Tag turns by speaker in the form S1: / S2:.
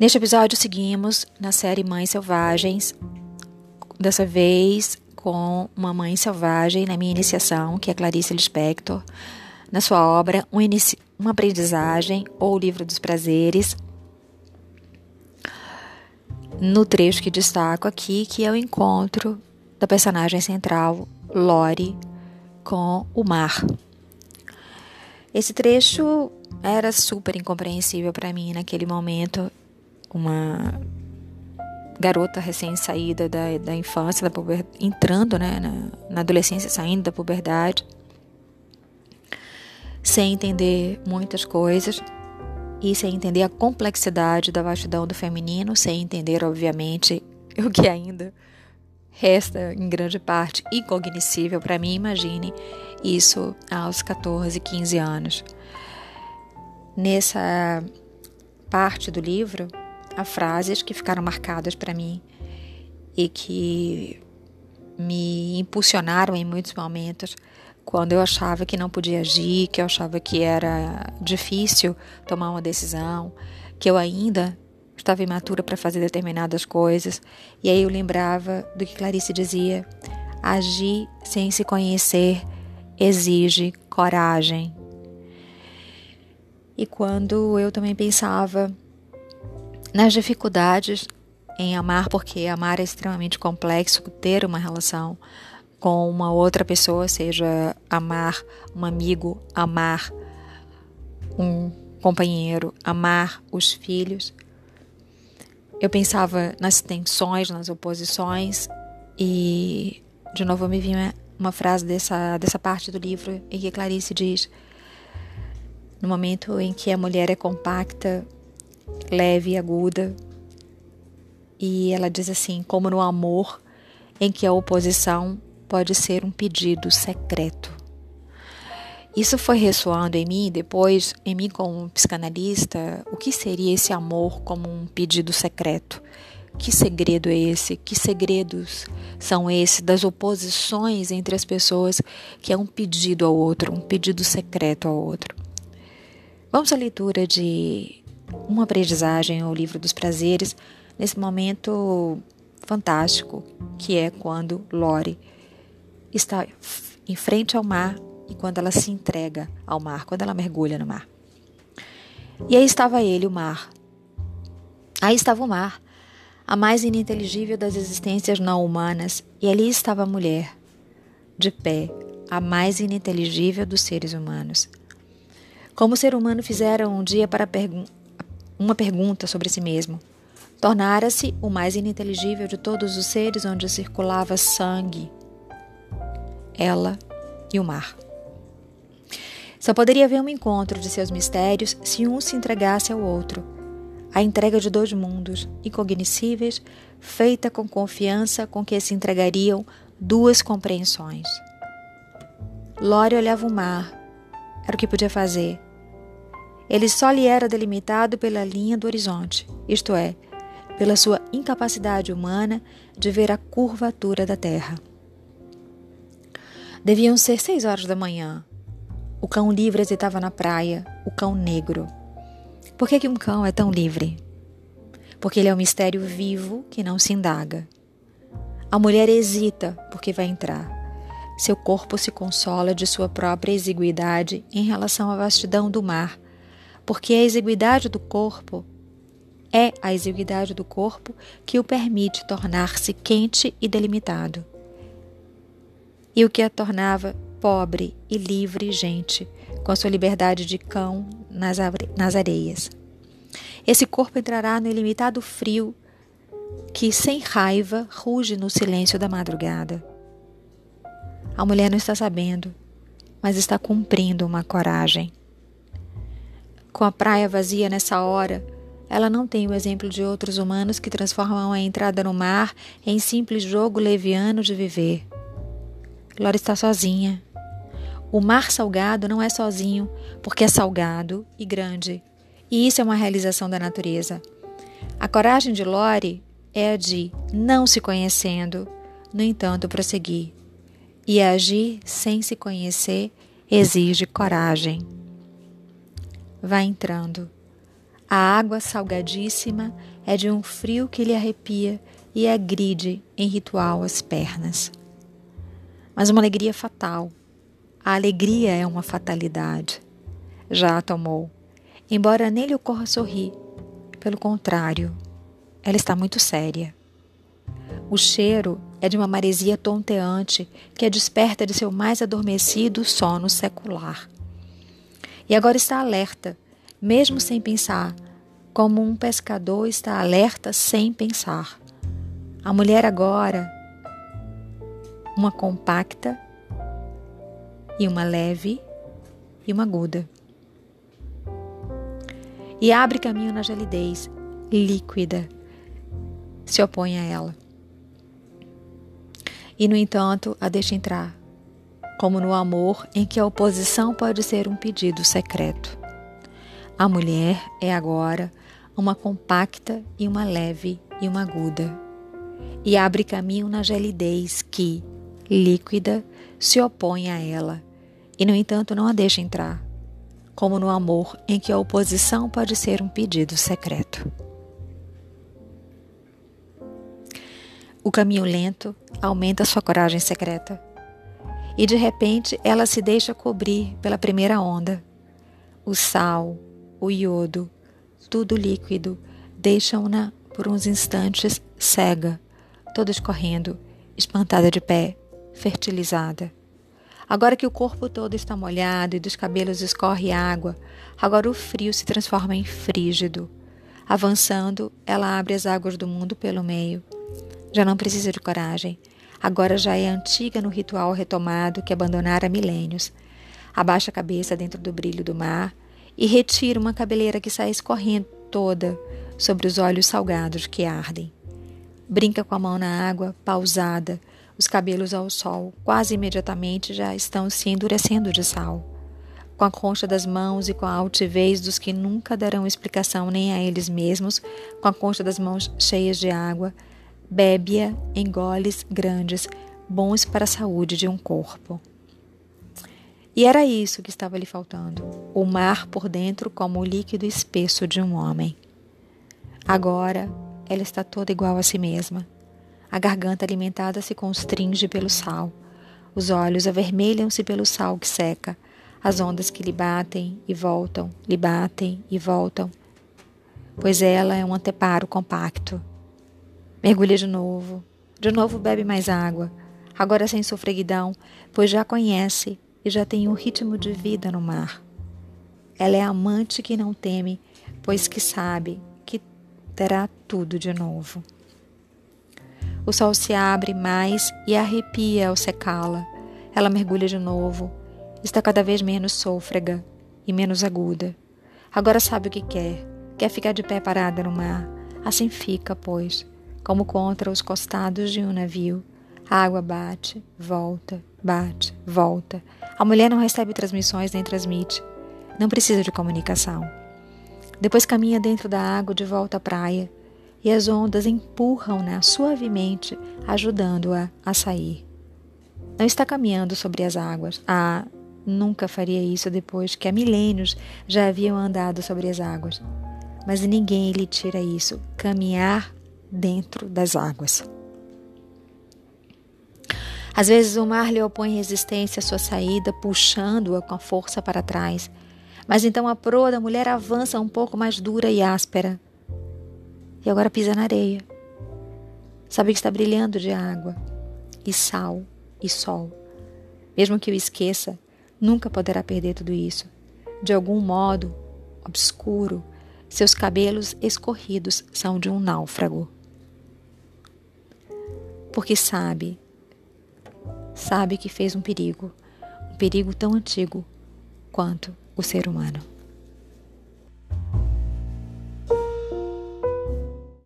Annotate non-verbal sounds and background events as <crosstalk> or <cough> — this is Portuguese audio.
S1: Neste episódio, seguimos na série Mães Selvagens, dessa vez com uma mãe selvagem na minha iniciação, que é Clarice Lispector, na sua obra um Uma Aprendizagem ou o Livro dos Prazeres, no trecho que destaco aqui, que é o encontro da personagem central, Lori, com o mar. Esse trecho era super incompreensível para mim naquele momento uma garota recém-saída da, da infância, da puber, entrando né, na, na adolescência, saindo da puberdade, sem entender muitas coisas e sem entender a complexidade da vastidão do feminino, sem entender, obviamente, <laughs> o que ainda resta em grande parte incognoscível para mim, imagine isso aos 14, 15 anos. Nessa parte do livro, a frases que ficaram marcadas para mim e que me impulsionaram em muitos momentos quando eu achava que não podia agir, que eu achava que era difícil tomar uma decisão, que eu ainda estava imatura para fazer determinadas coisas. E aí eu lembrava do que Clarice dizia: agir sem se conhecer exige coragem. E quando eu também pensava nas dificuldades em amar, porque amar é extremamente complexo, ter uma relação com uma outra pessoa, seja amar um amigo, amar um companheiro, amar os filhos. Eu pensava nas tensões, nas oposições e de novo me vinha uma frase dessa, dessa parte do livro em que Clarice diz: no momento em que a mulher é compacta, leve e aguda. E ela diz assim: como no amor, em que a oposição pode ser um pedido secreto. Isso foi ressoando em mim depois, em mim como psicanalista, o que seria esse amor como um pedido secreto? Que segredo é esse? Que segredos são esses das oposições entre as pessoas que é um pedido ao outro, um pedido secreto ao outro? Vamos à leitura de uma aprendizagem ao livro dos prazeres nesse momento fantástico que é quando Lori está em frente ao mar e quando ela se entrega ao mar, quando ela mergulha no mar. E aí estava ele, o mar. Aí estava o mar, a mais ininteligível das existências não humanas, e ali estava a mulher, de pé, a mais ininteligível dos seres humanos. Como o ser humano fizera um dia para perguntar uma pergunta sobre si mesmo. Tornara-se o mais ininteligível de todos os seres onde circulava sangue, ela e o mar. Só poderia haver um encontro de seus mistérios se um se entregasse ao outro. A entrega de dois mundos incognoscíveis, feita com confiança com que se entregariam duas compreensões. Lore olhava o mar. Era o que podia fazer ele só lhe era delimitado pela linha do horizonte, isto é, pela sua incapacidade humana de ver a curvatura da terra. Deviam ser seis horas da manhã. O cão livre hesitava na praia, o cão negro. Por que, que um cão é tão livre? Porque ele é um mistério vivo que não se indaga. A mulher hesita porque vai entrar. Seu corpo se consola de sua própria exiguidade em relação à vastidão do mar porque a exiguidade do corpo é a exiguidade do corpo que o permite tornar-se quente e delimitado. E o que a tornava pobre e livre gente, com a sua liberdade de cão nas, nas areias. Esse corpo entrará no ilimitado frio que, sem raiva, ruge no silêncio da madrugada. A mulher não está sabendo, mas está cumprindo uma coragem. Com a praia vazia nessa hora, ela não tem o exemplo de outros humanos que transformam a entrada no mar em simples jogo leviano de viver. Lora está sozinha. O mar salgado não é sozinho, porque é salgado e grande. E isso é uma realização da natureza. A coragem de Lore é a de, não se conhecendo, no entanto, prosseguir. E agir sem se conhecer exige coragem vai entrando. A água salgadíssima é de um frio que lhe arrepia e agride em ritual as pernas. Mas uma alegria fatal. A alegria é uma fatalidade. Já a tomou, embora nele ocorra sorrir. Pelo contrário, ela está muito séria. O cheiro é de uma maresia tonteante que a desperta de seu mais adormecido sono secular. E agora está alerta, mesmo sem pensar, como um pescador está alerta sem pensar. A mulher agora, uma compacta e uma leve e uma aguda. E abre caminho na gelidez, líquida, se opõe a ela. E, no entanto, a deixa entrar, como no amor em que a oposição pode ser um pedido secreto. A mulher é agora uma compacta e uma leve e uma aguda, e abre caminho na gelidez que, líquida, se opõe a ela, e no entanto não a deixa entrar, como no amor em que a oposição pode ser um pedido secreto. O caminho lento aumenta sua coragem secreta, e de repente ela se deixa cobrir pela primeira onda. O sal, o iodo, tudo líquido, deixam-na por uns instantes cega, toda escorrendo, espantada de pé, fertilizada. Agora que o corpo todo está molhado e dos cabelos escorre água, agora o frio se transforma em frígido. Avançando, ela abre as águas do mundo pelo meio. Já não precisa de coragem. Agora já é antiga no ritual retomado que abandonara milênios. Abaixa a cabeça dentro do brilho do mar e retira uma cabeleira que sai escorrendo toda sobre os olhos salgados que ardem. Brinca com a mão na água, pausada, os cabelos ao sol, quase imediatamente já estão se endurecendo de sal. Com a concha das mãos e com a altivez dos que nunca darão explicação nem a eles mesmos, com a concha das mãos cheias de água, bebe-a em goles grandes, bons para a saúde de um corpo. E era isso que estava lhe faltando: o mar por dentro, como o líquido espesso de um homem. Agora ela está toda igual a si mesma. A garganta alimentada se constringe pelo sal. Os olhos avermelham-se pelo sal que seca. As ondas que lhe batem e voltam, lhe batem e voltam. Pois ela é um anteparo compacto. Mergulha de novo. De novo bebe mais água. Agora sem sofreguidão, pois já conhece e já tem um ritmo de vida no mar. Ela é amante que não teme, pois que sabe que terá tudo de novo. O sol se abre mais e arrepia ao secá-la. Ela mergulha de novo. Está cada vez menos sôfrega e menos aguda. Agora sabe o que quer. Quer ficar de pé parada no mar. Assim fica, pois, como contra os costados de um navio. A água bate, volta, bate, volta. A mulher não recebe transmissões nem transmite. Não precisa de comunicação. Depois caminha dentro da água de volta à praia e as ondas empurram-na suavemente, ajudando-a a sair. Não está caminhando sobre as águas. Ah, nunca faria isso depois que há milênios já haviam andado sobre as águas. Mas ninguém lhe tira isso caminhar dentro das águas. Às vezes o mar lhe opõe resistência à sua saída, puxando-a com força para trás. Mas então a proa da mulher avança um pouco mais dura e áspera. E agora pisa na areia. Sabe que está brilhando de água, e sal, e sol. Mesmo que o esqueça, nunca poderá perder tudo isso. De algum modo, obscuro, seus cabelos escorridos são de um náufrago. Porque sabe sabe que fez um perigo, um perigo tão antigo quanto o ser humano.